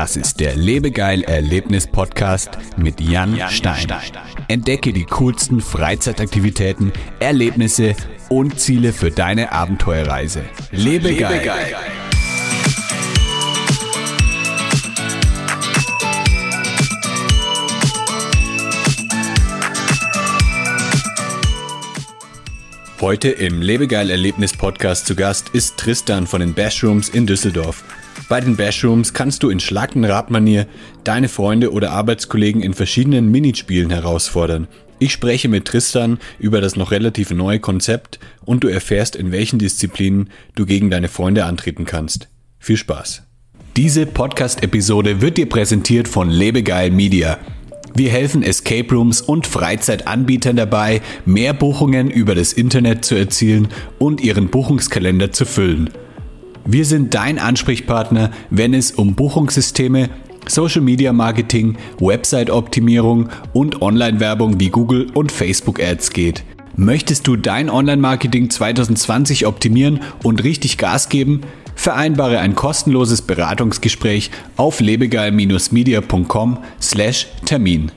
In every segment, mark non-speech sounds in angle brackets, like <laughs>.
Das ist der Lebegeil Erlebnis Podcast mit Jan, Stein. Entdecke die coolsten Freizeitaktivitäten, Erlebnisse und Ziele für deine Abenteuerreise. Lebegeil. Lebegeil. Heute im Lebegeil Erlebnis Podcast zu Gast ist Tristan von den Bashrooms in Düsseldorf. Bei den Bashrooms kannst du in Schlackenrad-Manier deine Freunde oder Arbeitskollegen in verschiedenen Minispielen herausfordern. Ich spreche mit Tristan über das noch relativ neue Konzept und du erfährst, in welchen Disziplinen du gegen deine Freunde antreten kannst. Viel Spaß! Diese Podcast-Episode wird dir präsentiert von Lebegeil Media. Wir helfen Escape Rooms und Freizeitanbietern dabei, mehr Buchungen über das Internet zu erzielen und ihren Buchungskalender zu füllen. Wir sind dein Ansprechpartner, wenn es um Buchungssysteme, Social Media Marketing, Website-Optimierung und Online-Werbung wie Google und Facebook Ads geht. Möchtest du dein Online-Marketing 2020 optimieren und richtig Gas geben? Vereinbare ein kostenloses Beratungsgespräch auf lebegeil-media.com/termin.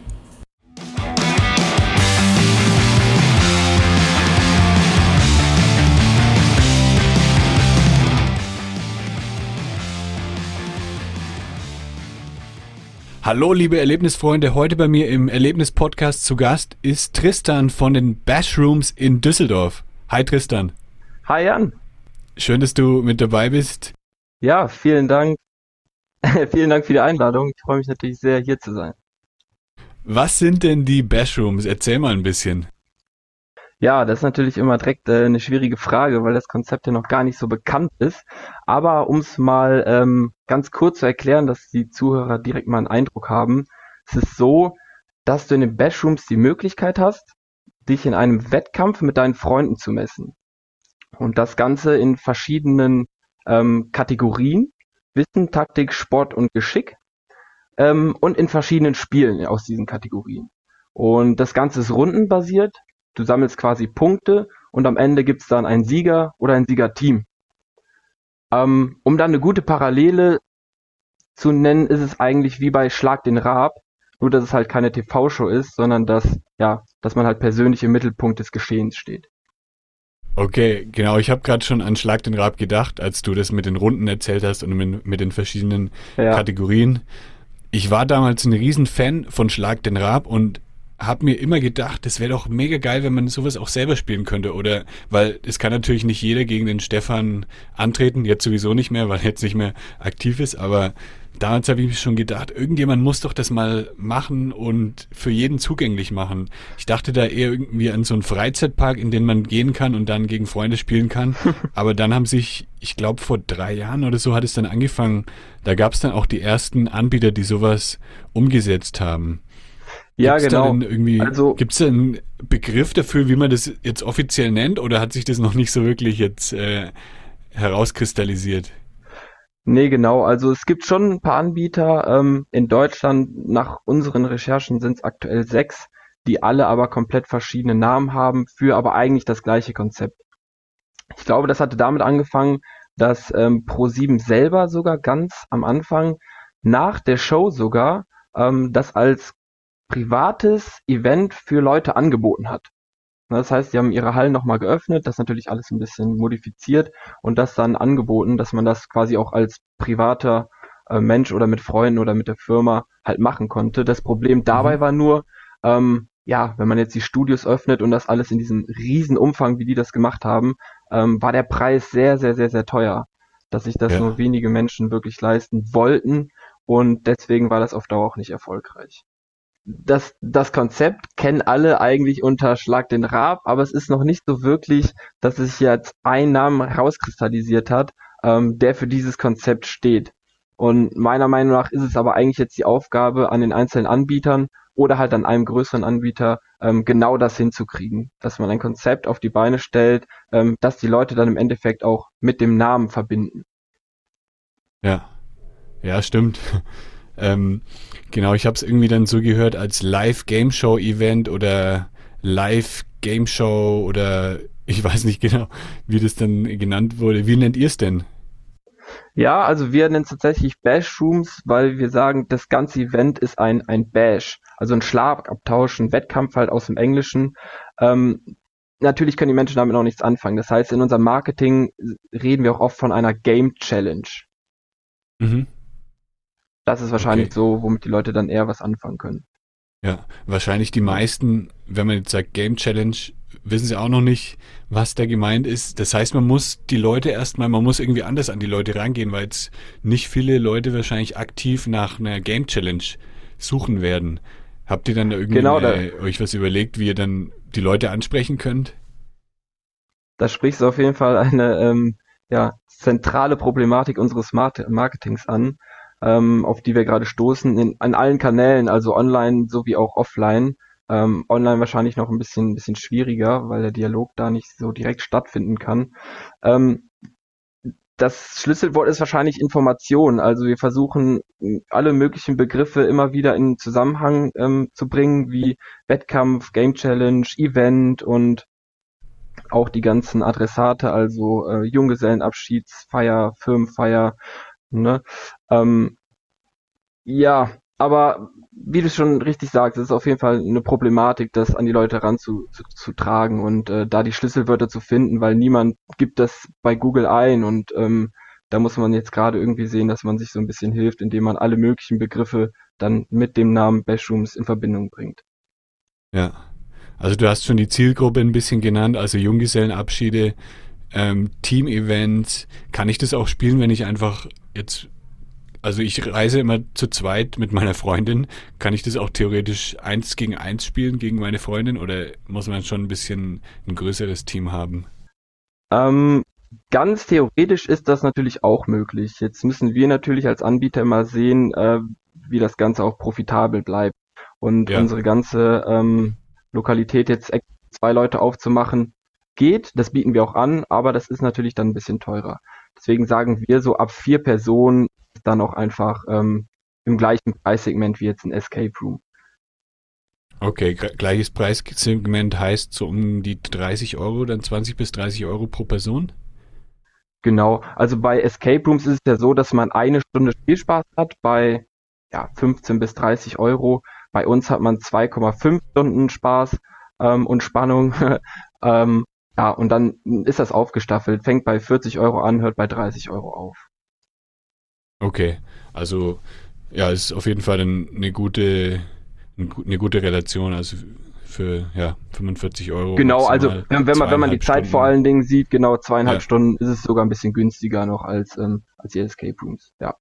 Hallo liebe Erlebnisfreunde, heute bei mir im Erlebnis-Podcast zu Gast ist Tristan von den Bashrooms in Düsseldorf. Hi Tristan. Hi Jan. Schön, dass du mit dabei bist. Ja, vielen Dank. <laughs> vielen Dank für die Einladung. Ich freue mich natürlich sehr, hier zu sein. Was sind denn die Bashrooms? Erzähl mal ein bisschen. Ja, das ist natürlich immer direkt äh, eine schwierige Frage, weil das Konzept ja noch gar nicht so bekannt ist. Aber um es mal ähm, ganz kurz zu erklären, dass die Zuhörer direkt mal einen Eindruck haben, es ist so, dass du in den Bashrooms die Möglichkeit hast, dich in einem Wettkampf mit deinen Freunden zu messen. Und das Ganze in verschiedenen ähm, Kategorien. Wissen, Taktik, Sport und Geschick. Ähm, und in verschiedenen Spielen aus diesen Kategorien. Und das Ganze ist rundenbasiert. Du sammelst quasi Punkte und am Ende gibt's dann einen Sieger oder ein Siegerteam. Ähm, um dann eine gute Parallele zu nennen, ist es eigentlich wie bei Schlag den Raab, nur dass es halt keine TV-Show ist, sondern dass, ja, dass man halt persönlich im Mittelpunkt des Geschehens steht. Okay, genau. Ich habe gerade schon an Schlag den Rab gedacht, als du das mit den Runden erzählt hast und mit, mit den verschiedenen ja. Kategorien. Ich war damals ein Riesenfan von Schlag den Rab und habe mir immer gedacht, das wäre doch mega geil, wenn man sowas auch selber spielen könnte. Oder weil es kann natürlich nicht jeder gegen den Stefan antreten, jetzt sowieso nicht mehr, weil er jetzt nicht mehr aktiv ist, aber damals habe ich mir schon gedacht, irgendjemand muss doch das mal machen und für jeden zugänglich machen. Ich dachte da eher irgendwie an so einen Freizeitpark, in den man gehen kann und dann gegen Freunde spielen kann. <laughs> Aber dann haben sich, ich glaube vor drei Jahren oder so hat es dann angefangen, da gab es dann auch die ersten Anbieter, die sowas umgesetzt haben. Ja, gibt's genau. Irgendwie, also, Gibt es da einen Begriff dafür, wie man das jetzt offiziell nennt, oder hat sich das noch nicht so wirklich jetzt äh, herauskristallisiert? Nee, genau. Also es gibt schon ein paar Anbieter. Ähm, in Deutschland, nach unseren Recherchen, sind es aktuell sechs, die alle aber komplett verschiedene Namen haben, für aber eigentlich das gleiche Konzept. Ich glaube, das hatte damit angefangen, dass ähm, Pro7 selber sogar ganz am Anfang, nach der Show sogar, ähm, das als privates Event für Leute angeboten hat. Ne, das heißt, sie haben ihre Hallen nochmal geöffnet, das natürlich alles ein bisschen modifiziert und das dann angeboten, dass man das quasi auch als privater äh, Mensch oder mit Freunden oder mit der Firma halt machen konnte. Das Problem dabei mhm. war nur, ähm, ja, wenn man jetzt die Studios öffnet und das alles in diesem riesen Umfang, wie die das gemacht haben, ähm, war der Preis sehr, sehr, sehr, sehr teuer, dass sich das ja. nur wenige Menschen wirklich leisten wollten und deswegen war das auf Dauer auch nicht erfolgreich das, das Konzept kennen alle eigentlich unter Schlag den Rab, aber es ist noch nicht so wirklich, dass sich jetzt ein Name herauskristallisiert hat, ähm, der für dieses Konzept steht. Und meiner Meinung nach ist es aber eigentlich jetzt die Aufgabe an den einzelnen Anbietern oder halt an einem größeren Anbieter, ähm, genau das hinzukriegen, dass man ein Konzept auf die Beine stellt, ähm, dass die Leute dann im Endeffekt auch mit dem Namen verbinden. Ja, ja, stimmt. Ähm, genau, ich habe es irgendwie dann so gehört als Live-Game Show-Event oder Live-Game Show oder ich weiß nicht genau, wie das dann genannt wurde. Wie nennt ihr es denn? Ja, also wir nennen es tatsächlich Bash-Rooms, weil wir sagen, das ganze Event ist ein, ein Bash, also ein Schlagabtausch, ein Wettkampf halt aus dem Englischen. Ähm, natürlich können die Menschen damit noch nichts anfangen. Das heißt, in unserem Marketing reden wir auch oft von einer Game Challenge. Mhm. Das ist wahrscheinlich okay. so, womit die Leute dann eher was anfangen können. Ja, wahrscheinlich die meisten, wenn man jetzt sagt Game Challenge, wissen sie auch noch nicht, was da gemeint ist. Das heißt, man muss die Leute erstmal, man muss irgendwie anders an die Leute rangehen, weil jetzt nicht viele Leute wahrscheinlich aktiv nach einer Game Challenge suchen werden. Habt ihr dann da irgendwie genau, da, euch was überlegt, wie ihr dann die Leute ansprechen könnt? Da sprichst du auf jeden Fall eine ähm, ja, zentrale Problematik unseres Marketings an ähm, auf die wir gerade stoßen, in, an allen Kanälen, also online sowie auch offline. Ähm, online wahrscheinlich noch ein bisschen, bisschen schwieriger, weil der Dialog da nicht so direkt stattfinden kann. Ähm, das Schlüsselwort ist wahrscheinlich Information. Also wir versuchen alle möglichen Begriffe immer wieder in Zusammenhang ähm, zu bringen, wie Wettkampf, Game Challenge, Event und auch die ganzen Adressate, also äh, Junggesellenabschiedsfeier, Firmenfeier, Ne? Ähm, ja, aber wie du schon richtig sagst, es ist auf jeden Fall eine Problematik, das an die Leute heranzutragen zu, und äh, da die Schlüsselwörter zu finden, weil niemand gibt das bei Google ein und ähm, da muss man jetzt gerade irgendwie sehen, dass man sich so ein bisschen hilft, indem man alle möglichen Begriffe dann mit dem Namen Bashrooms in Verbindung bringt. Ja, also du hast schon die Zielgruppe ein bisschen genannt, also Junggesellenabschiede, ähm, Team-Events. Kann ich das auch spielen, wenn ich einfach jetzt, also ich reise immer zu zweit mit meiner Freundin. Kann ich das auch theoretisch eins gegen eins spielen gegen meine Freundin oder muss man schon ein bisschen ein größeres Team haben? Ähm, ganz theoretisch ist das natürlich auch möglich. Jetzt müssen wir natürlich als Anbieter mal sehen, äh, wie das Ganze auch profitabel bleibt. Und ja. unsere ganze ähm, Lokalität jetzt zwei Leute aufzumachen, geht, das bieten wir auch an, aber das ist natürlich dann ein bisschen teurer. Deswegen sagen wir so ab vier Personen dann auch einfach ähm, im gleichen Preissegment wie jetzt ein Escape Room. Okay, gleiches Preissegment heißt so um die 30 Euro, dann 20 bis 30 Euro pro Person? Genau, also bei Escape Rooms ist es ja so, dass man eine Stunde Spielspaß hat bei ja, 15 bis 30 Euro. Bei uns hat man 2,5 Stunden Spaß ähm, und Spannung. <laughs> ähm, ja, und dann ist das aufgestaffelt, fängt bei 40 Euro an, hört bei 30 Euro auf. Okay, also ja, ist auf jeden Fall eine gute, eine gute Relation, also für ja, 45 Euro. Genau, also wenn, wenn man, wenn man die Zeit Stunden. vor allen Dingen sieht, genau zweieinhalb ja. Stunden, ist es sogar ein bisschen günstiger noch als, ähm, als die Escape Rooms, ja.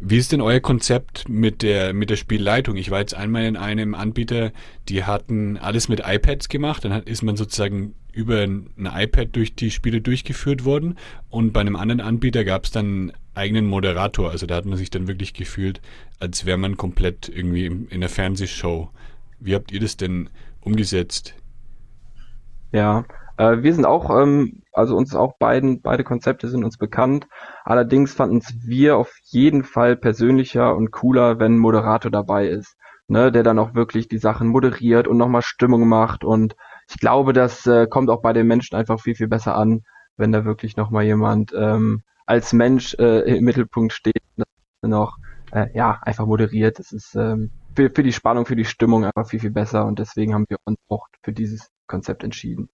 Wie ist denn euer Konzept mit der, mit der Spielleitung? Ich war jetzt einmal in einem Anbieter, die hatten alles mit iPads gemacht, dann hat, ist man sozusagen über ein iPad durch die Spiele durchgeführt worden und bei einem anderen Anbieter gab es dann einen eigenen Moderator, also da hat man sich dann wirklich gefühlt, als wäre man komplett irgendwie in der Fernsehshow. Wie habt ihr das denn umgesetzt? Ja, äh, wir sind auch, ähm, also uns auch beiden, beide Konzepte sind uns bekannt. Allerdings fanden es wir auf jeden Fall persönlicher und cooler, wenn ein Moderator dabei ist, ne, der dann auch wirklich die Sachen moderiert und nochmal Stimmung macht. Und ich glaube, das äh, kommt auch bei den Menschen einfach viel, viel besser an, wenn da wirklich nochmal jemand ähm, als Mensch äh, im Mittelpunkt steht und noch äh, ja einfach moderiert. Das ist ähm, für, für die Spannung, für die Stimmung einfach viel, viel besser und deswegen haben wir uns auch für dieses Konzept entschieden.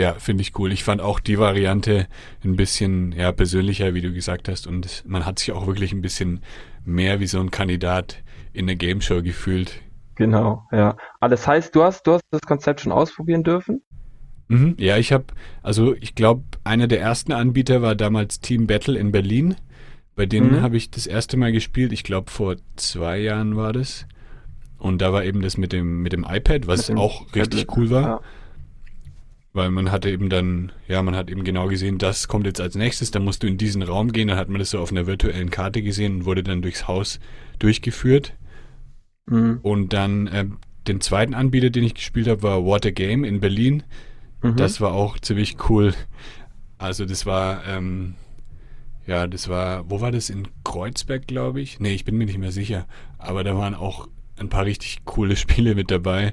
Ja, finde ich cool. Ich fand auch die Variante ein bisschen ja, persönlicher, wie du gesagt hast. Und man hat sich auch wirklich ein bisschen mehr wie so ein Kandidat in der Game Show gefühlt. Genau, ja. Aber das heißt, du hast, du hast das Konzept schon ausprobieren dürfen? Mhm, ja, ich habe, also ich glaube, einer der ersten Anbieter war damals Team Battle in Berlin. Bei denen mhm. habe ich das erste Mal gespielt. Ich glaube, vor zwei Jahren war das. Und da war eben das mit dem, mit dem iPad, was dem auch richtig Tablet, cool war. Ja. Weil man hatte eben dann, ja, man hat eben genau gesehen, das kommt jetzt als nächstes, dann musst du in diesen Raum gehen, dann hat man das so auf einer virtuellen Karte gesehen und wurde dann durchs Haus durchgeführt. Mhm. Und dann äh, den zweiten Anbieter, den ich gespielt habe, war Water Game in Berlin. Mhm. Das war auch ziemlich cool. Also das war, ähm, ja, das war, wo war das? In Kreuzberg, glaube ich? Nee, ich bin mir nicht mehr sicher. Aber da waren auch ein paar richtig coole <laughs> Spiele mit dabei.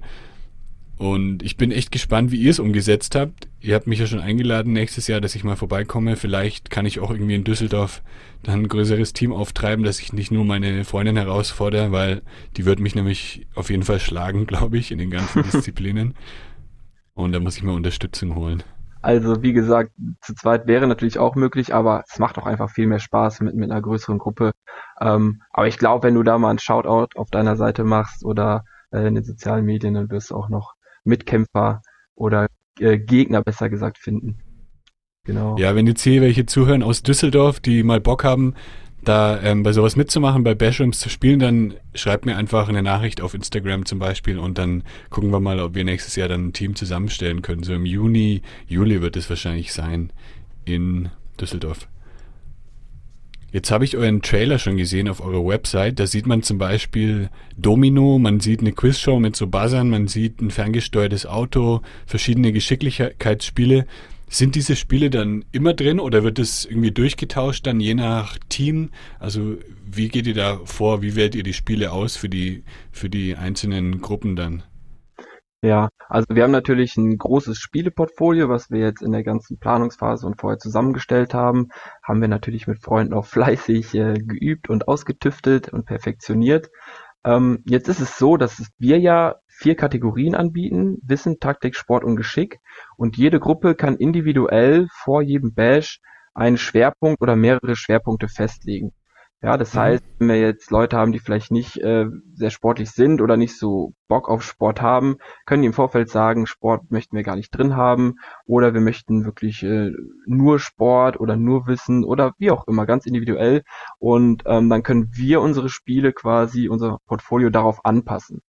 Und ich bin echt gespannt, wie ihr es umgesetzt habt. Ihr habt mich ja schon eingeladen nächstes Jahr, dass ich mal vorbeikomme. Vielleicht kann ich auch irgendwie in Düsseldorf dann ein größeres Team auftreiben, dass ich nicht nur meine Freundin herausfordere, weil die wird mich nämlich auf jeden Fall schlagen, <laughs> glaube ich, in den ganzen <laughs> Disziplinen. Und da muss ich mal Unterstützung holen. Also wie gesagt, zu zweit wäre natürlich auch möglich, aber es macht auch einfach viel mehr Spaß mit, mit einer größeren Gruppe. Ähm, aber ich glaube, wenn du da mal ein Shoutout auf deiner Seite machst oder äh, in den sozialen Medien, dann wirst du auch noch Mitkämpfer oder äh, Gegner besser gesagt finden. Genau. Ja, wenn jetzt hier welche zuhören aus Düsseldorf, die mal Bock haben, da ähm, bei sowas mitzumachen, bei Bashrooms zu spielen, dann schreibt mir einfach eine Nachricht auf Instagram zum Beispiel und dann gucken wir mal, ob wir nächstes Jahr dann ein Team zusammenstellen können. So im Juni, Juli wird es wahrscheinlich sein in Düsseldorf. Jetzt habe ich euren Trailer schon gesehen auf eurer Website. Da sieht man zum Beispiel Domino, man sieht eine Quizshow mit so Buzzern, man sieht ein ferngesteuertes Auto, verschiedene Geschicklichkeitsspiele. Sind diese Spiele dann immer drin oder wird es irgendwie durchgetauscht dann je nach Team? Also wie geht ihr da vor? Wie wählt ihr die Spiele aus für die, für die einzelnen Gruppen dann? Ja, also wir haben natürlich ein großes Spieleportfolio, was wir jetzt in der ganzen Planungsphase und vorher zusammengestellt haben. Haben wir natürlich mit Freunden auch <laughs> fleißig äh, geübt und ausgetüftelt und perfektioniert. Ähm, jetzt ist es so, dass wir ja vier Kategorien anbieten, Wissen, Taktik, Sport und Geschick. Und jede Gruppe kann individuell vor jedem Bash einen Schwerpunkt oder mehrere Schwerpunkte festlegen. Ja, das mhm. heißt, wenn wir jetzt Leute haben, die vielleicht nicht äh, sehr sportlich sind oder nicht so Bock auf Sport haben, können die im Vorfeld sagen, Sport möchten wir gar nicht drin haben oder wir möchten wirklich äh, nur Sport oder nur Wissen oder wie auch immer, ganz individuell. Und ähm, dann können wir unsere Spiele quasi, unser Portfolio darauf anpassen.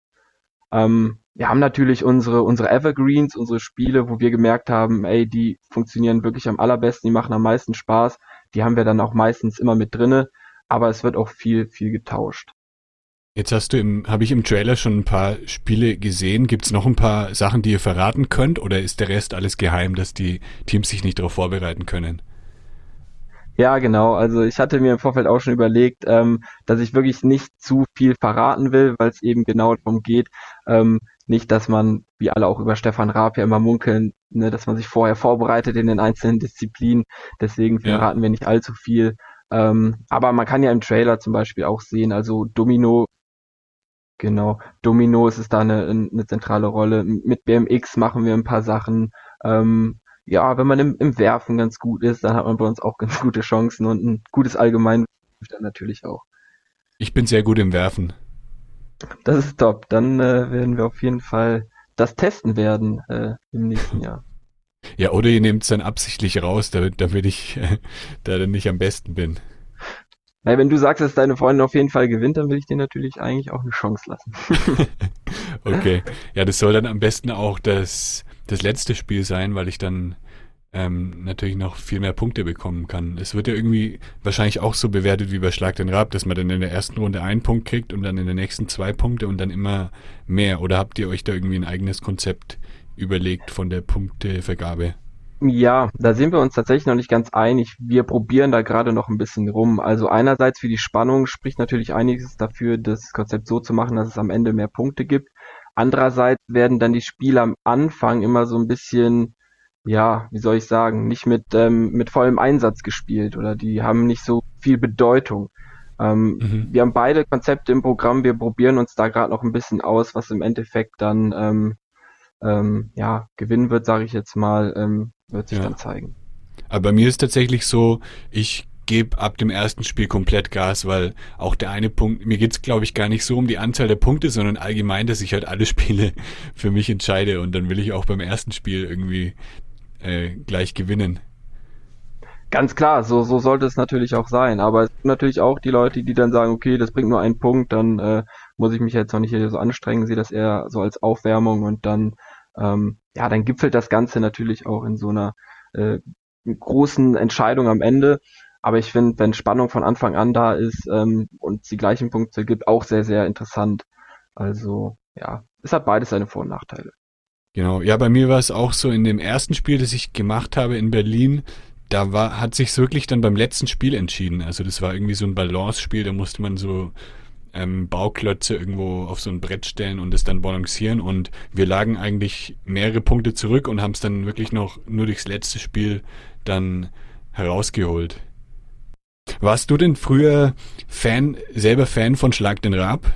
Ähm, wir haben natürlich unsere, unsere Evergreens, unsere Spiele, wo wir gemerkt haben, ey, die funktionieren wirklich am allerbesten, die machen am meisten Spaß. Die haben wir dann auch meistens immer mit drinne aber es wird auch viel, viel getauscht. Jetzt hast du im, habe ich im Trailer schon ein paar Spiele gesehen. Gibt es noch ein paar Sachen, die ihr verraten könnt, oder ist der Rest alles geheim, dass die Teams sich nicht darauf vorbereiten können? Ja, genau. Also ich hatte mir im Vorfeld auch schon überlegt, ähm, dass ich wirklich nicht zu viel verraten will, weil es eben genau darum geht, ähm, nicht, dass man, wie alle auch über Stefan Raab ja immer munkeln, ne, dass man sich vorher vorbereitet in den einzelnen Disziplinen. Deswegen verraten ja. wir nicht allzu viel. Ähm, aber man kann ja im Trailer zum Beispiel auch sehen, also Domino, genau, Domino ist da eine, eine zentrale Rolle. Mit BMX machen wir ein paar Sachen. Ähm, ja, wenn man im, im Werfen ganz gut ist, dann hat man bei uns auch ganz <laughs> gute Chancen und ein gutes Allgemein dann natürlich auch. Ich bin sehr gut im Werfen. Das ist top. Dann äh, werden wir auf jeden Fall das testen werden äh, im nächsten <laughs> Jahr. Ja, oder ihr nehmt es dann absichtlich raus, damit, damit ich <laughs> da dann nicht am besten bin. Na, wenn du sagst, dass deine Freundin auf jeden Fall gewinnt, dann will ich dir natürlich eigentlich auch eine Chance lassen. <laughs> <laughs> okay. Ja, das soll dann am besten auch das, das letzte Spiel sein, weil ich dann ähm, natürlich noch viel mehr Punkte bekommen kann. Es wird ja irgendwie wahrscheinlich auch so bewertet wie bei Schlag den Rab, dass man dann in der ersten Runde einen Punkt kriegt und dann in der nächsten zwei Punkte und dann immer mehr. Oder habt ihr euch da irgendwie ein eigenes Konzept überlegt von der Punktevergabe? Ja, da sind wir uns tatsächlich noch nicht ganz einig. Wir probieren da gerade noch ein bisschen rum. Also einerseits für die Spannung spricht natürlich einiges dafür, das Konzept so zu machen, dass es am Ende mehr Punkte gibt. Andererseits werden dann die Spiele am Anfang immer so ein bisschen, ja, wie soll ich sagen, nicht mit, ähm, mit vollem Einsatz gespielt oder die haben nicht so viel Bedeutung. Ähm, mhm. Wir haben beide Konzepte im Programm, wir probieren uns da gerade noch ein bisschen aus, was im Endeffekt dann ähm, ähm, ja, gewinnen wird, sage ich jetzt mal, ähm, wird sich ja. dann zeigen. Aber bei mir ist tatsächlich so, ich gebe ab dem ersten Spiel komplett Gas, weil auch der eine Punkt, mir geht's glaube ich gar nicht so um die Anzahl der Punkte, sondern allgemein, dass ich halt alle <laughs> Spiele für mich entscheide und dann will ich auch beim ersten Spiel irgendwie äh, gleich gewinnen. Ganz klar, so, so sollte es natürlich auch sein. Aber es gibt natürlich auch die Leute, die dann sagen, okay, das bringt nur einen Punkt, dann äh, muss ich mich jetzt noch nicht so anstrengen, sehe das eher so als Aufwärmung und dann, ähm, ja, dann gipfelt das Ganze natürlich auch in so einer äh, großen Entscheidung am Ende. Aber ich finde, wenn Spannung von Anfang an da ist ähm, und die gleichen Punkte gibt, auch sehr, sehr interessant. Also ja, es hat beides seine Vor- und Nachteile. Genau, ja, bei mir war es auch so in dem ersten Spiel, das ich gemacht habe in Berlin, da war, hat sich wirklich dann beim letzten Spiel entschieden. Also das war irgendwie so ein Balance-Spiel, da musste man so ähm, Bauklötze irgendwo auf so ein Brett stellen und es dann balancieren. Und wir lagen eigentlich mehrere Punkte zurück und haben es dann wirklich noch nur durchs letzte Spiel dann herausgeholt. Warst du denn früher Fan, selber Fan von Schlag den Rab?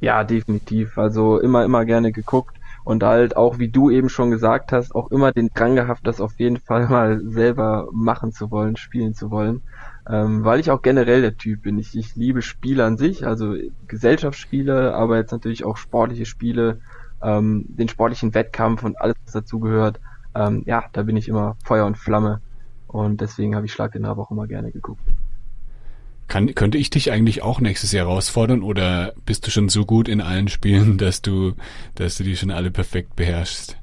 Ja, definitiv. Also immer, immer gerne geguckt und halt auch, wie du eben schon gesagt hast, auch immer den Drang gehabt, das auf jeden Fall <laughs> mal selber machen zu wollen, spielen zu wollen. Ähm, weil ich auch generell der Typ bin. Ich, ich liebe Spiele an sich, also Gesellschaftsspiele, aber jetzt natürlich auch sportliche Spiele, ähm, den sportlichen Wettkampf und alles, was dazugehört. Ähm, ja, da bin ich immer Feuer und Flamme. Und deswegen habe ich Schlag den Rab auch immer gerne geguckt. Kann, könnte ich dich eigentlich auch nächstes Jahr herausfordern oder bist du schon so gut in allen Spielen, dass du, dass du die schon alle perfekt beherrschst?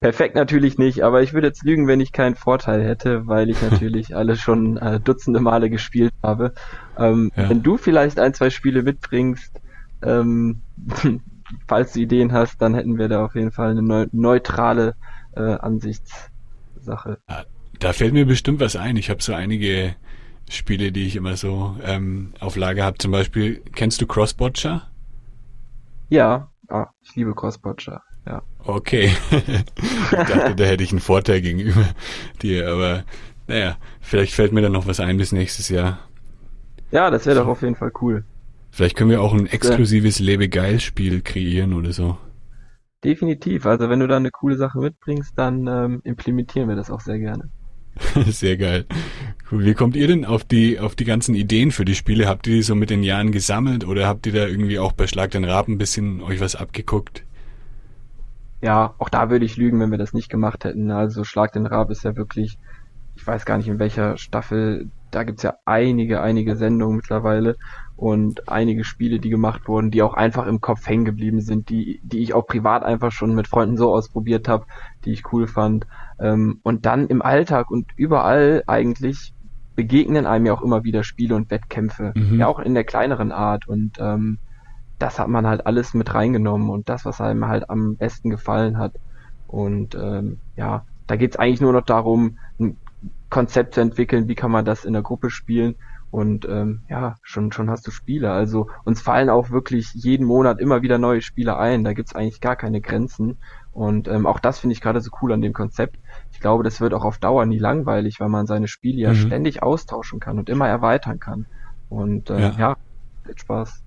Perfekt natürlich nicht, aber ich würde jetzt lügen, wenn ich keinen Vorteil hätte, weil ich <laughs> natürlich alle schon äh, dutzende Male gespielt habe. Ähm, ja. Wenn du vielleicht ein, zwei Spiele mitbringst, ähm, <laughs> falls du Ideen hast, dann hätten wir da auf jeden Fall eine neu neutrale äh, Ansichtssache. Da fällt mir bestimmt was ein. Ich habe so einige Spiele, die ich immer so ähm, auf Lager habe. Zum Beispiel, kennst du Crossbotcher? Ja, ah, ich liebe Crossbotcher. Okay. <laughs> ich dachte, da hätte ich einen Vorteil gegenüber dir, aber naja, vielleicht fällt mir dann noch was ein bis nächstes Jahr. Ja, das wäre doch auf jeden Fall cool. Vielleicht können wir auch ein exklusives Lebe-Geil-Spiel kreieren oder so. Definitiv. Also wenn du da eine coole Sache mitbringst, dann ähm, implementieren wir das auch sehr gerne. <laughs> Sehr geil. Cool. Wie kommt ihr denn auf die, auf die ganzen Ideen für die Spiele? Habt ihr die so mit den Jahren gesammelt oder habt ihr da irgendwie auch bei Schlag den Raben ein bisschen euch was abgeguckt? Ja, auch da würde ich lügen, wenn wir das nicht gemacht hätten. Also Schlag den Rab ist ja wirklich, ich weiß gar nicht in welcher Staffel, da gibt's ja einige, einige Sendungen mittlerweile und einige Spiele, die gemacht wurden, die auch einfach im Kopf hängen geblieben sind, die, die ich auch privat einfach schon mit Freunden so ausprobiert habe, die ich cool fand. Ähm, und dann im Alltag und überall eigentlich begegnen einem ja auch immer wieder Spiele und Wettkämpfe, mhm. ja auch in der kleineren Art und ähm, das hat man halt alles mit reingenommen und das, was einem halt am besten gefallen hat. Und ähm, ja, da geht's eigentlich nur noch darum, ein Konzept zu entwickeln, wie kann man das in der Gruppe spielen. Und ähm, ja, schon, schon hast du Spiele. Also uns fallen auch wirklich jeden Monat immer wieder neue Spiele ein. Da gibt's eigentlich gar keine Grenzen. Und ähm, auch das finde ich gerade so cool an dem Konzept. Ich glaube, das wird auch auf Dauer nie langweilig, weil man seine Spiele ja mhm. ständig austauschen kann und immer erweitern kann. Und äh, ja, ja mit Spaß.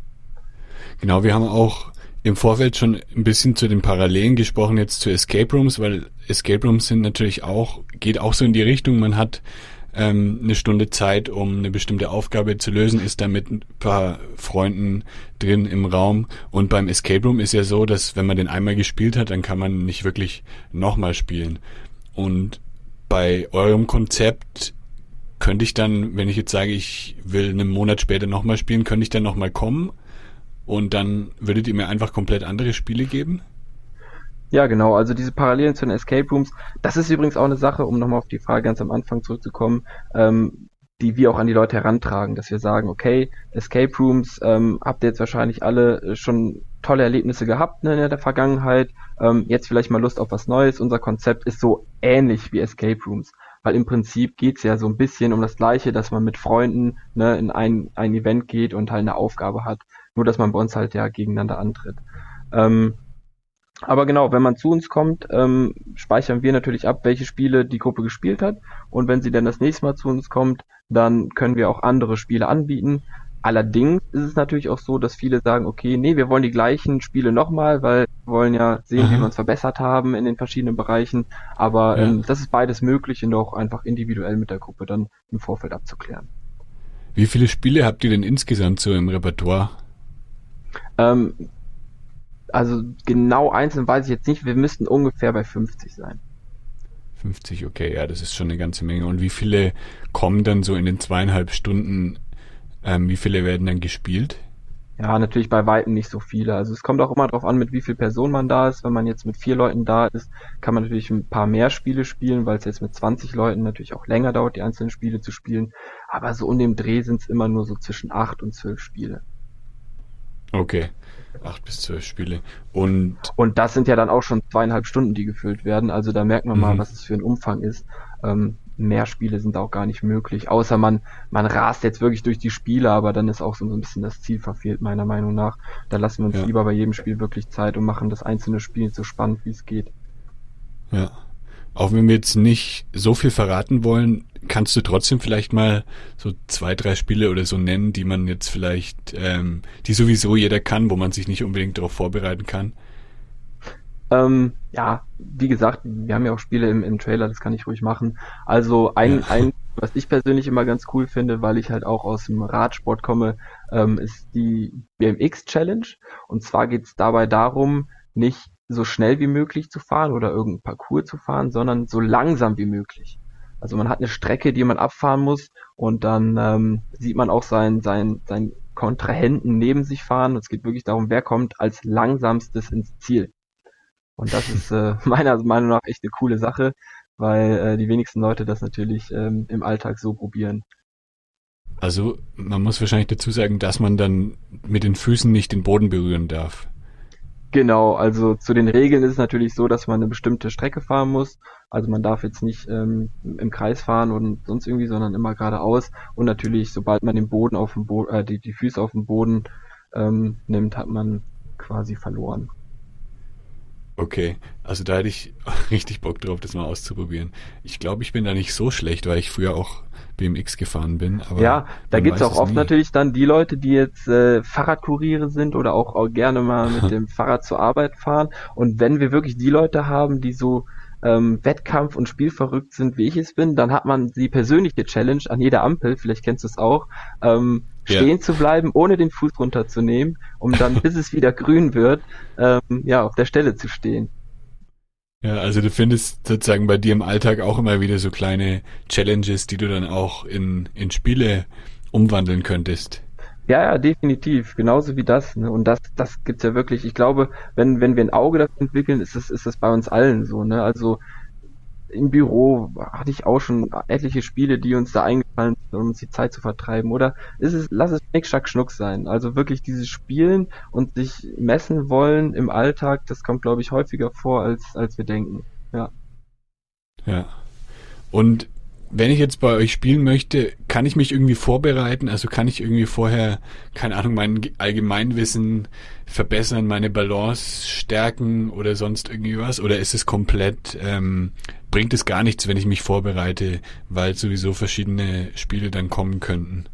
Genau, wir haben auch im Vorfeld schon ein bisschen zu den Parallelen gesprochen jetzt zu Escape Rooms, weil Escape Rooms sind natürlich auch, geht auch so in die Richtung, man hat ähm, eine Stunde Zeit, um eine bestimmte Aufgabe zu lösen, ist da mit ein paar Freunden drin im Raum. Und beim Escape Room ist ja so, dass wenn man den einmal gespielt hat, dann kann man nicht wirklich nochmal spielen. Und bei eurem Konzept könnte ich dann, wenn ich jetzt sage, ich will einen Monat später nochmal spielen, könnte ich dann nochmal kommen und dann würdet ihr mir einfach komplett andere Spiele geben? Ja, genau. Also diese Parallelen zu den Escape Rooms, das ist übrigens auch eine Sache, um nochmal auf die Frage ganz am Anfang zurückzukommen, ähm, die wir auch an die Leute herantragen, dass wir sagen, okay, Escape Rooms ähm, habt ihr jetzt wahrscheinlich alle schon tolle Erlebnisse gehabt ne, in der Vergangenheit, ähm, jetzt vielleicht mal Lust auf was Neues. Unser Konzept ist so ähnlich wie Escape Rooms, weil im Prinzip geht's ja so ein bisschen um das Gleiche, dass man mit Freunden ne, in ein, ein Event geht und halt eine Aufgabe hat. Nur, dass man bei uns halt ja gegeneinander antritt. Ähm, aber genau, wenn man zu uns kommt, ähm, speichern wir natürlich ab, welche Spiele die Gruppe gespielt hat. Und wenn sie dann das nächste Mal zu uns kommt, dann können wir auch andere Spiele anbieten. Allerdings ist es natürlich auch so, dass viele sagen, okay, nee, wir wollen die gleichen Spiele nochmal, weil wir wollen ja sehen, wie mhm. wir uns verbessert haben in den verschiedenen Bereichen. Aber ja. ähm, das ist beides möglich und auch einfach individuell mit der Gruppe dann im Vorfeld abzuklären. Wie viele Spiele habt ihr denn insgesamt so im Repertoire? Ähm, also genau einzeln weiß ich jetzt nicht. Wir müssten ungefähr bei 50 sein. 50, okay, ja, das ist schon eine ganze Menge. Und wie viele kommen dann so in den zweieinhalb Stunden? Ähm, wie viele werden dann gespielt? Ja, natürlich bei Weitem nicht so viele. Also es kommt auch immer darauf an, mit wie viel Personen man da ist. Wenn man jetzt mit vier Leuten da ist, kann man natürlich ein paar mehr Spiele spielen, weil es jetzt mit 20 Leuten natürlich auch länger dauert, die einzelnen Spiele zu spielen. Aber so um dem Dreh sind es immer nur so zwischen acht und zwölf Spiele. Okay. Acht bis zwölf Spiele. Und, und das sind ja dann auch schon zweieinhalb Stunden, die gefüllt werden. Also da merkt man mhm. mal, was es für ein Umfang ist. Ähm, mehr Spiele sind auch gar nicht möglich, außer man, man rast jetzt wirklich durch die Spiele, aber dann ist auch so ein bisschen das Ziel verfehlt, meiner Meinung nach. Da lassen wir uns ja. lieber bei jedem Spiel wirklich Zeit und machen das einzelne Spiel so spannend, wie es geht. Ja. Auch wenn wir jetzt nicht so viel verraten wollen, kannst du trotzdem vielleicht mal so zwei, drei Spiele oder so nennen, die man jetzt vielleicht, ähm, die sowieso jeder kann, wo man sich nicht unbedingt darauf vorbereiten kann? Ähm, ja, wie gesagt, wir haben ja auch Spiele im, im Trailer, das kann ich ruhig machen. Also ein, ja. ein, was ich persönlich immer ganz cool finde, weil ich halt auch aus dem Radsport komme, ähm, ist die BMX Challenge. Und zwar geht es dabei darum, nicht so schnell wie möglich zu fahren oder irgendein Parcours zu fahren, sondern so langsam wie möglich. Also man hat eine Strecke, die man abfahren muss und dann ähm, sieht man auch seinen sein, sein Kontrahenten neben sich fahren. Es geht wirklich darum, wer kommt als langsamstes ins Ziel. Und das ist äh, <laughs> meiner Meinung nach echt eine coole Sache, weil äh, die wenigsten Leute das natürlich ähm, im Alltag so probieren. Also man muss wahrscheinlich dazu sagen, dass man dann mit den Füßen nicht den Boden berühren darf. Genau, also zu den Regeln ist es natürlich so, dass man eine bestimmte Strecke fahren muss. Also man darf jetzt nicht ähm, im Kreis fahren und sonst irgendwie, sondern immer geradeaus. Und natürlich, sobald man den Boden auf dem Boden, äh, die, die Füße auf dem Boden ähm, nimmt, hat man quasi verloren. Okay, also da hätte ich <laughs> richtig Bock drauf, das mal auszuprobieren. Ich glaube, ich bin da nicht so schlecht, weil ich früher auch BMX gefahren bin. Aber ja, da gibt's auch oft nie. natürlich dann die Leute, die jetzt äh, Fahrradkuriere sind oder auch, auch gerne mal mit <laughs> dem Fahrrad zur Arbeit fahren. Und wenn wir wirklich die Leute haben, die so ähm, Wettkampf- und Spielverrückt sind, wie ich es bin, dann hat man die persönliche Challenge an jeder Ampel, vielleicht kennst du es auch, ähm, stehen ja. zu bleiben, ohne den Fuß runterzunehmen, um dann, bis es wieder grün wird, ähm, ja, auf der Stelle zu stehen. Ja, also du findest sozusagen bei dir im Alltag auch immer wieder so kleine Challenges, die du dann auch in, in Spiele umwandeln könntest. Ja, ja, definitiv. Genauso wie das. Ne? Und das, das gibt's ja wirklich. Ich glaube, wenn, wenn wir ein Auge dafür entwickeln, ist das, ist das bei uns allen so. Ne? Also im Büro hatte ich auch schon etliche Spiele, die uns da eingefallen sind, um uns die Zeit zu vertreiben. Oder ist es, lass es Schnick, Schnack, Schnuck sein. Also wirklich dieses Spielen und sich messen wollen im Alltag, das kommt, glaube ich, häufiger vor, als, als wir denken. Ja. Ja. Und wenn ich jetzt bei euch spielen möchte, kann ich mich irgendwie vorbereiten? Also kann ich irgendwie vorher, keine Ahnung, mein Allgemeinwissen verbessern, meine Balance stärken oder sonst irgendwie was? Oder ist es komplett, ähm, bringt es gar nichts, wenn ich mich vorbereite, weil sowieso verschiedene Spiele dann kommen könnten?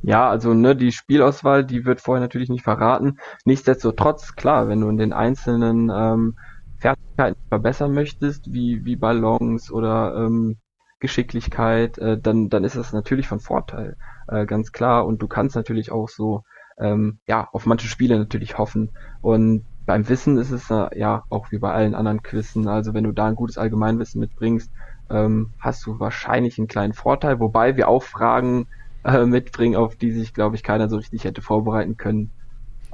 Ja, also ne, die Spielauswahl, die wird vorher natürlich nicht verraten. Nichtsdestotrotz, klar, wenn du in den einzelnen ähm, Fertigkeiten verbessern möchtest, wie, wie Ballons oder ähm, Geschicklichkeit, äh, dann, dann ist das natürlich von Vorteil, äh, ganz klar. Und du kannst natürlich auch so, ähm, ja, auf manche Spiele natürlich hoffen. Und beim Wissen ist es äh, ja auch wie bei allen anderen Quizzen. Also wenn du da ein gutes Allgemeinwissen mitbringst, ähm, hast du wahrscheinlich einen kleinen Vorteil. Wobei wir auch Fragen äh, mitbringen, auf die sich, glaube ich, keiner so richtig hätte vorbereiten können.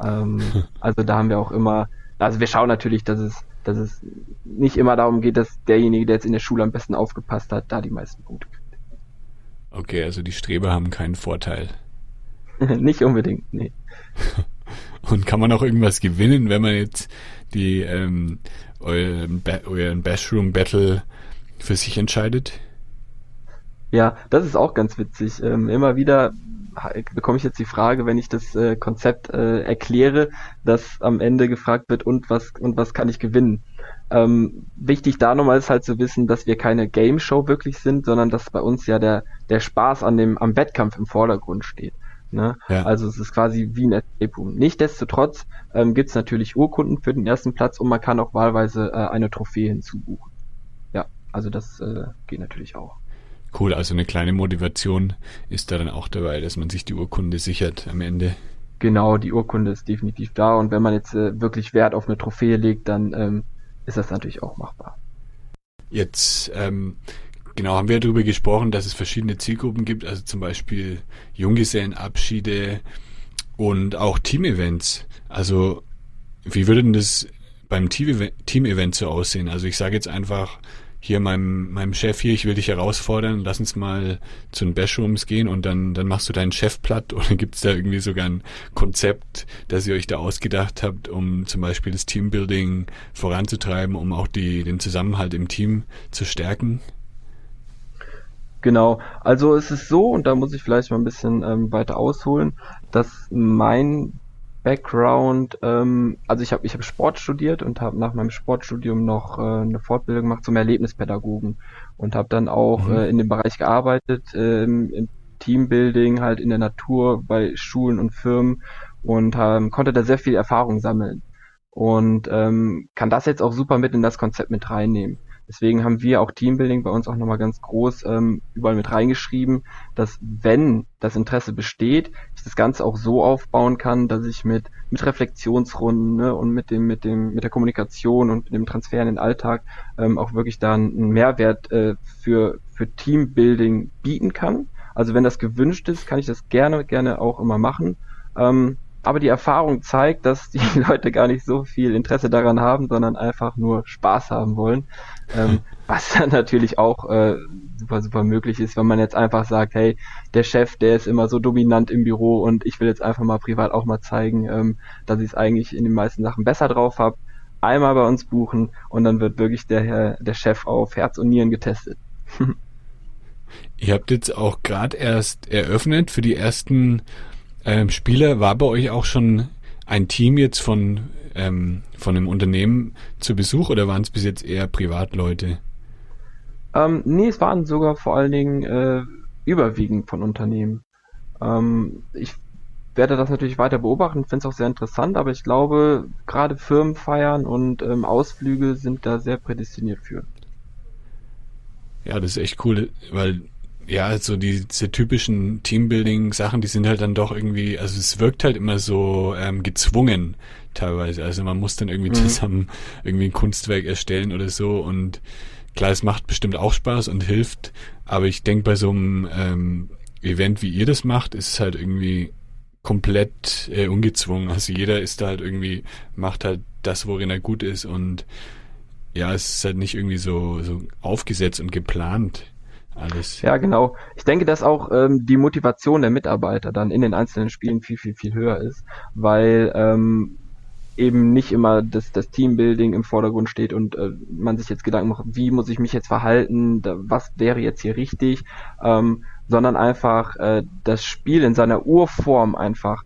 Ähm, <laughs> also da haben wir auch immer, also wir schauen natürlich, dass es dass es nicht immer darum geht, dass derjenige, der jetzt in der Schule am besten aufgepasst hat, da die meisten Punkte kriegt. Okay, also die Streber haben keinen Vorteil. <laughs> nicht unbedingt, nee. <laughs> Und kann man auch irgendwas gewinnen, wenn man jetzt die ähm, euren, ba euren Bashroom Battle für sich entscheidet? Ja, das ist auch ganz witzig. Ähm, immer wieder bekomme ich jetzt die Frage, wenn ich das äh, Konzept äh, erkläre, dass am Ende gefragt wird, und was, und was kann ich gewinnen? Ähm, wichtig da nochmal ist halt zu wissen, dass wir keine Game Show wirklich sind, sondern dass bei uns ja der, der Spaß an dem, am Wettkampf im Vordergrund steht. Ne? Ja. Also es ist quasi wie ein Escape Room. Nichtsdestotrotz ähm, gibt es natürlich Urkunden für den ersten Platz und man kann auch wahlweise äh, eine Trophäe hinzubuchen. Ja, also das äh, geht natürlich auch. Cool, also eine kleine Motivation ist da dann auch dabei, dass man sich die Urkunde sichert am Ende. Genau, die Urkunde ist definitiv da und wenn man jetzt äh, wirklich Wert auf eine Trophäe legt, dann ähm, ist das natürlich auch machbar. Jetzt, ähm, genau, haben wir darüber gesprochen, dass es verschiedene Zielgruppen gibt, also zum Beispiel Junggesellenabschiede und auch Teamevents. Also, wie würde denn das beim Team-Event so aussehen? Also ich sage jetzt einfach, hier meinem, meinem Chef hier, ich will dich herausfordern, lass uns mal zu den Bashrooms gehen und dann, dann machst du deinen Chef platt <laughs> oder gibt es da irgendwie sogar ein Konzept, das ihr euch da ausgedacht habt, um zum Beispiel das Teambuilding voranzutreiben, um auch die, den Zusammenhalt im Team zu stärken? Genau, also es ist so, und da muss ich vielleicht mal ein bisschen ähm, weiter ausholen, dass mein Background, ähm, also ich habe ich hab Sport studiert und habe nach meinem Sportstudium noch äh, eine Fortbildung gemacht zum Erlebnispädagogen und habe dann auch mhm. äh, in dem Bereich gearbeitet, ähm, im Teambuilding, halt in der Natur, bei Schulen und Firmen und ähm, konnte da sehr viel Erfahrung sammeln und ähm, kann das jetzt auch super mit in das Konzept mit reinnehmen. Deswegen haben wir auch Teambuilding bei uns auch nochmal ganz groß ähm, überall mit reingeschrieben, dass wenn das Interesse besteht, ich das Ganze auch so aufbauen kann, dass ich mit, mit Reflexionsrunden ne, und mit dem, mit dem, mit der Kommunikation und mit dem Transfer in den Alltag ähm, auch wirklich da einen Mehrwert äh, für, für Teambuilding bieten kann. Also wenn das gewünscht ist, kann ich das gerne, gerne auch immer machen. Ähm, aber die Erfahrung zeigt, dass die <laughs> Leute gar nicht so viel Interesse daran haben, sondern einfach nur Spaß haben wollen. Ähm, <laughs> was dann natürlich auch äh, super, super möglich ist, wenn man jetzt einfach sagt, hey, der Chef, der ist immer so dominant im Büro und ich will jetzt einfach mal privat auch mal zeigen, ähm, dass ich es eigentlich in den meisten Sachen besser drauf habe. Einmal bei uns buchen und dann wird wirklich der, der Chef auf Herz und Nieren getestet. <laughs> Ihr habt jetzt auch gerade erst eröffnet für die ersten ähm, Spieler. War bei euch auch schon ein Team jetzt von, ähm, von einem Unternehmen zu Besuch oder waren es bis jetzt eher Privatleute? Ähm, nee, es waren sogar vor allen Dingen äh, überwiegend von Unternehmen. Ähm, ich werde das natürlich weiter beobachten, finde es auch sehr interessant, aber ich glaube, gerade Firmenfeiern und ähm, Ausflüge sind da sehr prädestiniert für. Ja, das ist echt cool, weil ja, so die, diese typischen Teambuilding-Sachen, die sind halt dann doch irgendwie, also es wirkt halt immer so ähm, gezwungen teilweise. Also man muss dann irgendwie mhm. zusammen irgendwie ein Kunstwerk erstellen oder so und klar, es macht bestimmt auch Spaß und hilft, aber ich denke bei so einem ähm, Event, wie ihr das macht, ist es halt irgendwie komplett äh, ungezwungen. Also jeder ist da halt irgendwie, macht halt das, worin er gut ist und ja, es ist halt nicht irgendwie so, so aufgesetzt und geplant alles. Ja, genau. Ich denke, dass auch ähm, die Motivation der Mitarbeiter dann in den einzelnen Spielen viel, viel, viel höher ist, weil ähm, eben nicht immer das, das Teambuilding im Vordergrund steht und äh, man sich jetzt Gedanken macht, wie muss ich mich jetzt verhalten, da, was wäre jetzt hier richtig, ähm, sondern einfach äh, das Spiel in seiner Urform einfach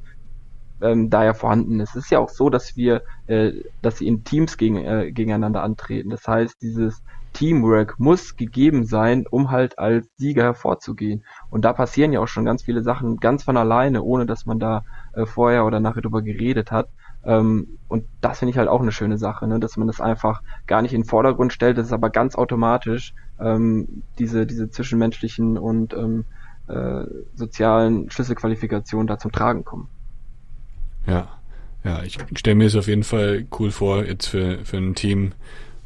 ähm, da ja vorhanden ist. Es ist ja auch so, dass wir, äh, dass sie in Teams gegen, äh, gegeneinander antreten. Das heißt, dieses Teamwork muss gegeben sein, um halt als Sieger hervorzugehen. Und da passieren ja auch schon ganz viele Sachen ganz von alleine, ohne dass man da äh, vorher oder nachher drüber geredet hat. Ähm, und das finde ich halt auch eine schöne Sache, ne? dass man das einfach gar nicht in den Vordergrund stellt, dass es aber ganz automatisch ähm, diese, diese zwischenmenschlichen und ähm, äh, sozialen Schlüsselqualifikationen da zum Tragen kommen. Ja, ja, ich stelle mir es auf jeden Fall cool vor, jetzt für, für ein Team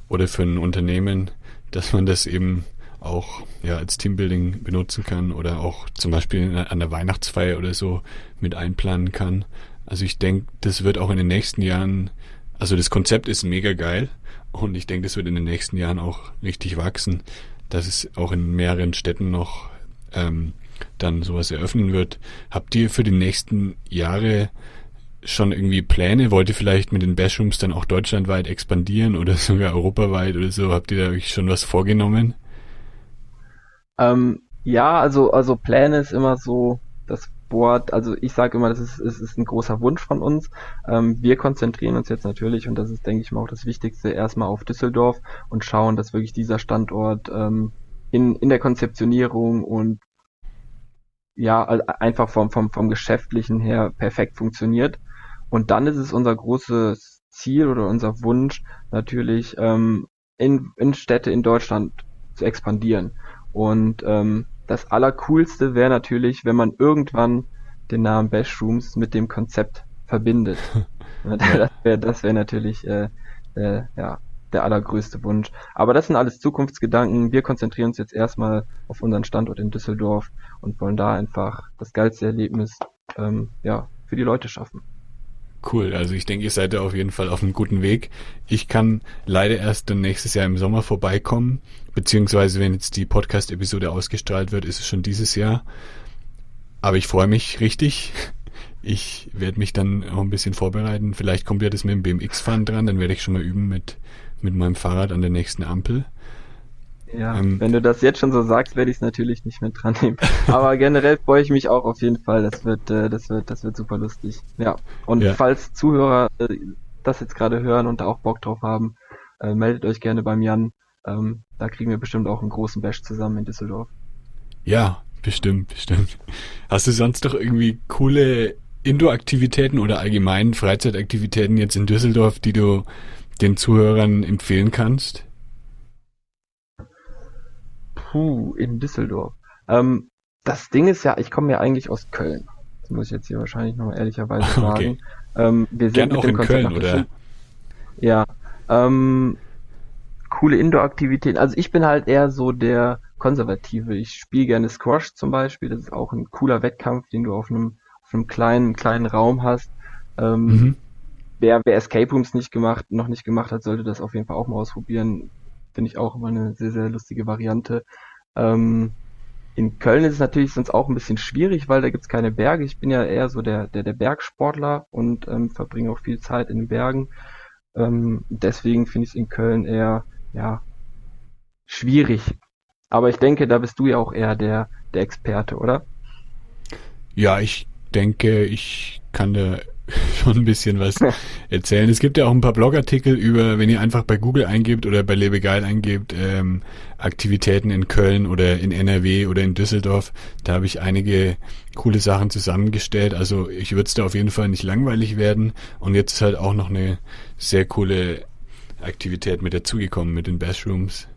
oder für ein Unternehmen, dass man das eben auch ja als Teambuilding benutzen kann oder auch zum Beispiel an der Weihnachtsfeier oder so mit einplanen kann. Also ich denke, das wird auch in den nächsten Jahren, also das Konzept ist mega geil und ich denke, das wird in den nächsten Jahren auch richtig wachsen, dass es auch in mehreren Städten noch ähm, dann sowas eröffnen wird. Habt ihr für die nächsten Jahre schon irgendwie Pläne? Wollt ihr vielleicht mit den Bashrooms dann auch deutschlandweit expandieren oder <laughs> sogar europaweit oder so? Habt ihr da wirklich schon was vorgenommen? Ähm, ja, also, also Pläne ist immer so Wort, also ich sage immer, das ist, es ist ein großer Wunsch von uns. Ähm, wir konzentrieren uns jetzt natürlich, und das ist, denke ich mal, auch das Wichtigste, erstmal auf Düsseldorf und schauen, dass wirklich dieser Standort ähm, in, in der Konzeptionierung und ja, einfach vom, vom, vom Geschäftlichen her perfekt funktioniert. Und dann ist es unser großes Ziel oder unser Wunsch natürlich, ähm, in, in Städte in Deutschland zu expandieren. Und ähm, das Allercoolste wäre natürlich, wenn man irgendwann den Namen Bashrooms mit dem Konzept verbindet. <laughs> das wäre das wär natürlich äh, äh, ja, der allergrößte Wunsch. Aber das sind alles Zukunftsgedanken. Wir konzentrieren uns jetzt erstmal auf unseren Standort in Düsseldorf und wollen da einfach das geilste Erlebnis ähm, ja, für die Leute schaffen. Cool, also ich denke, ihr seid da auf jeden Fall auf einem guten Weg. Ich kann leider erst dann nächstes Jahr im Sommer vorbeikommen, beziehungsweise wenn jetzt die Podcast-Episode ausgestrahlt wird, ist es schon dieses Jahr. Aber ich freue mich richtig. Ich werde mich dann auch ein bisschen vorbereiten. Vielleicht kommt ja das mit dem BMX-Fahren dran, dann werde ich schon mal üben mit, mit meinem Fahrrad an der nächsten Ampel. Ja, ähm, wenn du das jetzt schon so sagst, werde ich es natürlich nicht mehr dran nehmen. <laughs> Aber generell freue ich mich auch auf jeden Fall. Das wird, äh, das wird, das wird super lustig. Ja. Und ja. falls Zuhörer äh, das jetzt gerade hören und da auch Bock drauf haben, äh, meldet euch gerne beim Jan. Ähm, da kriegen wir bestimmt auch einen großen Bash zusammen in Düsseldorf. Ja, bestimmt, bestimmt. Hast du sonst doch irgendwie coole Indoor-Aktivitäten oder allgemein Freizeitaktivitäten jetzt in Düsseldorf, die du den Zuhörern empfehlen kannst? Puh, in Düsseldorf. Ähm, das Ding ist ja, ich komme ja eigentlich aus Köln. Das muss ich jetzt hier wahrscheinlich noch ehrlicherweise <laughs> sagen. Okay. Ähm, wir sind Gern auch in Konzept Köln, oder? Ja. Ähm, coole Indoor-Aktivitäten. Also ich bin halt eher so der Konservative. Ich spiele gerne Squash zum Beispiel. Das ist auch ein cooler Wettkampf, den du auf einem, auf einem kleinen, kleinen Raum hast. Ähm, mhm. wer, wer Escape Rooms nicht gemacht, noch nicht gemacht hat, sollte das auf jeden Fall auch mal ausprobieren. Finde ich auch immer eine sehr, sehr lustige Variante. Ähm, in Köln ist es natürlich sonst auch ein bisschen schwierig, weil da gibt's keine Berge. Ich bin ja eher so der, der, der Bergsportler und ähm, verbringe auch viel Zeit in den Bergen. Ähm, deswegen finde ich es in Köln eher, ja, schwierig. Aber ich denke, da bist du ja auch eher der, der Experte, oder? Ja, ich denke, ich kann da <laughs> schon ein bisschen was <laughs> erzählen. Es gibt ja auch ein paar Blogartikel über, wenn ihr einfach bei Google eingebt oder bei Lebegeil eingebt, ähm, Aktivitäten in Köln oder in NRW oder in Düsseldorf. Da habe ich einige coole Sachen zusammengestellt. Also ich würde es da auf jeden Fall nicht langweilig werden. Und jetzt ist halt auch noch eine sehr coole Aktivität mit dazugekommen mit den Bashrooms.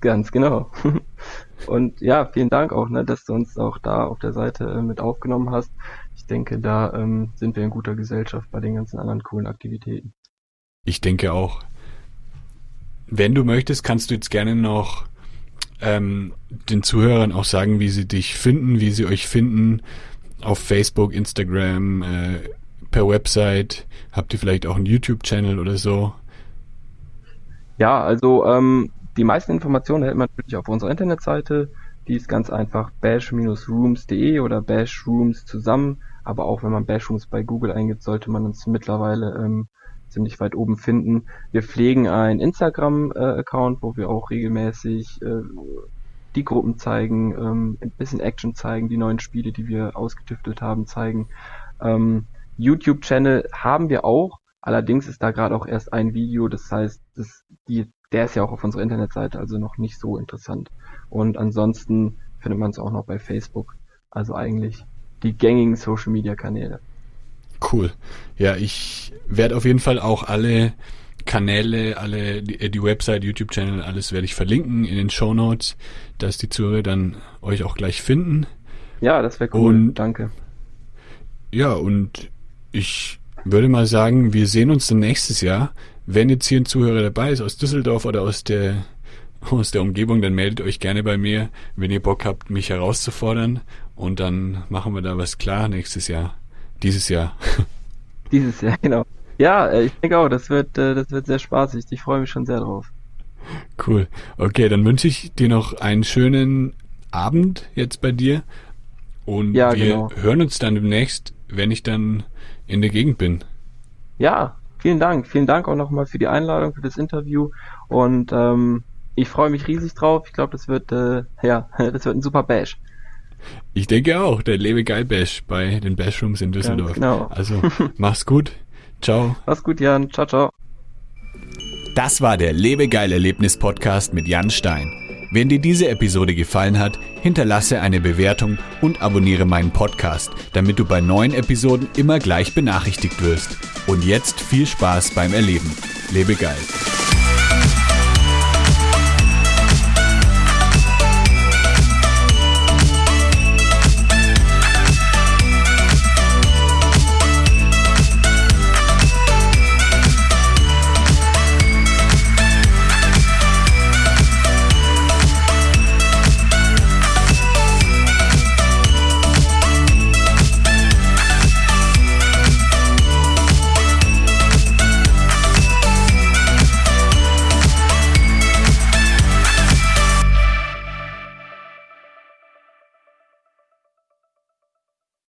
Ganz genau. <laughs> Und ja, vielen Dank auch, ne, dass du uns auch da auf der Seite äh, mit aufgenommen hast. Ich denke, da ähm, sind wir in guter Gesellschaft bei den ganzen anderen coolen Aktivitäten. Ich denke auch. Wenn du möchtest, kannst du jetzt gerne noch ähm, den Zuhörern auch sagen, wie sie dich finden, wie sie euch finden auf Facebook, Instagram, äh, per Website. Habt ihr vielleicht auch einen YouTube-Channel oder so? Ja, also ähm, die meisten Informationen erhält man natürlich auf unserer Internetseite. Die ist ganz einfach bash-rooms.de oder bashrooms zusammen. Aber auch wenn man bashrooms bei Google eingibt, sollte man uns mittlerweile ähm, ziemlich weit oben finden. Wir pflegen einen Instagram-Account, äh, wo wir auch regelmäßig äh, die Gruppen zeigen, ähm, ein bisschen Action zeigen, die neuen Spiele, die wir ausgetüftelt haben, zeigen. Ähm, YouTube-Channel haben wir auch, allerdings ist da gerade auch erst ein Video, das heißt, das, die der ist ja auch auf unserer Internetseite, also noch nicht so interessant. Und ansonsten findet man es auch noch bei Facebook. Also eigentlich die gängigen Social Media Kanäle. Cool. Ja, ich werde auf jeden Fall auch alle Kanäle, alle die, die Website, YouTube-Channel, alles werde ich verlinken in den Show Notes, dass die Zuhörer dann euch auch gleich finden. Ja, das wäre cool. Und, Danke. Ja, und ich würde mal sagen, wir sehen uns dann nächstes Jahr wenn jetzt hier ein Zuhörer dabei ist aus Düsseldorf oder aus der <laughs> aus der Umgebung, dann meldet euch gerne bei mir, wenn ihr Bock habt, mich herauszufordern. Und dann machen wir da was klar nächstes Jahr. Dieses Jahr. <laughs> Dieses Jahr, genau. Ja, äh, ich denke auch, das wird, äh, das wird sehr spaßig. Ich freue mich schon sehr drauf. Cool. Okay, dann wünsche ich dir noch einen schönen Abend jetzt bei dir. Und ja, wir genau. hören uns dann demnächst, wenn ich dann in der Gegend bin. Ja, vielen Dank. Vielen Dank auch nochmal für die Einladung, für das Interview. Und ähm, ich freue mich riesig drauf. Ich glaube, das wird, äh, ja, <laughs> das wird ein super Bash. Ich denke auch, der Lebe Geil Bash bei den Bashrooms in Düsseldorf. genau. Also <laughs> mach's gut. Ciao. Mach's gut, Jan. Ciao, ciao. Das war der Lebe Geil Erlebnis Podcast mit Jan Stein. Wenn dir diese Episode gefallen hat, hinterlasse eine Bewertung und abonniere meinen Podcast, damit du bei neuen Episoden immer gleich benachrichtigt wirst. Und jetzt viel Spaß beim Erleben. Lebe geil.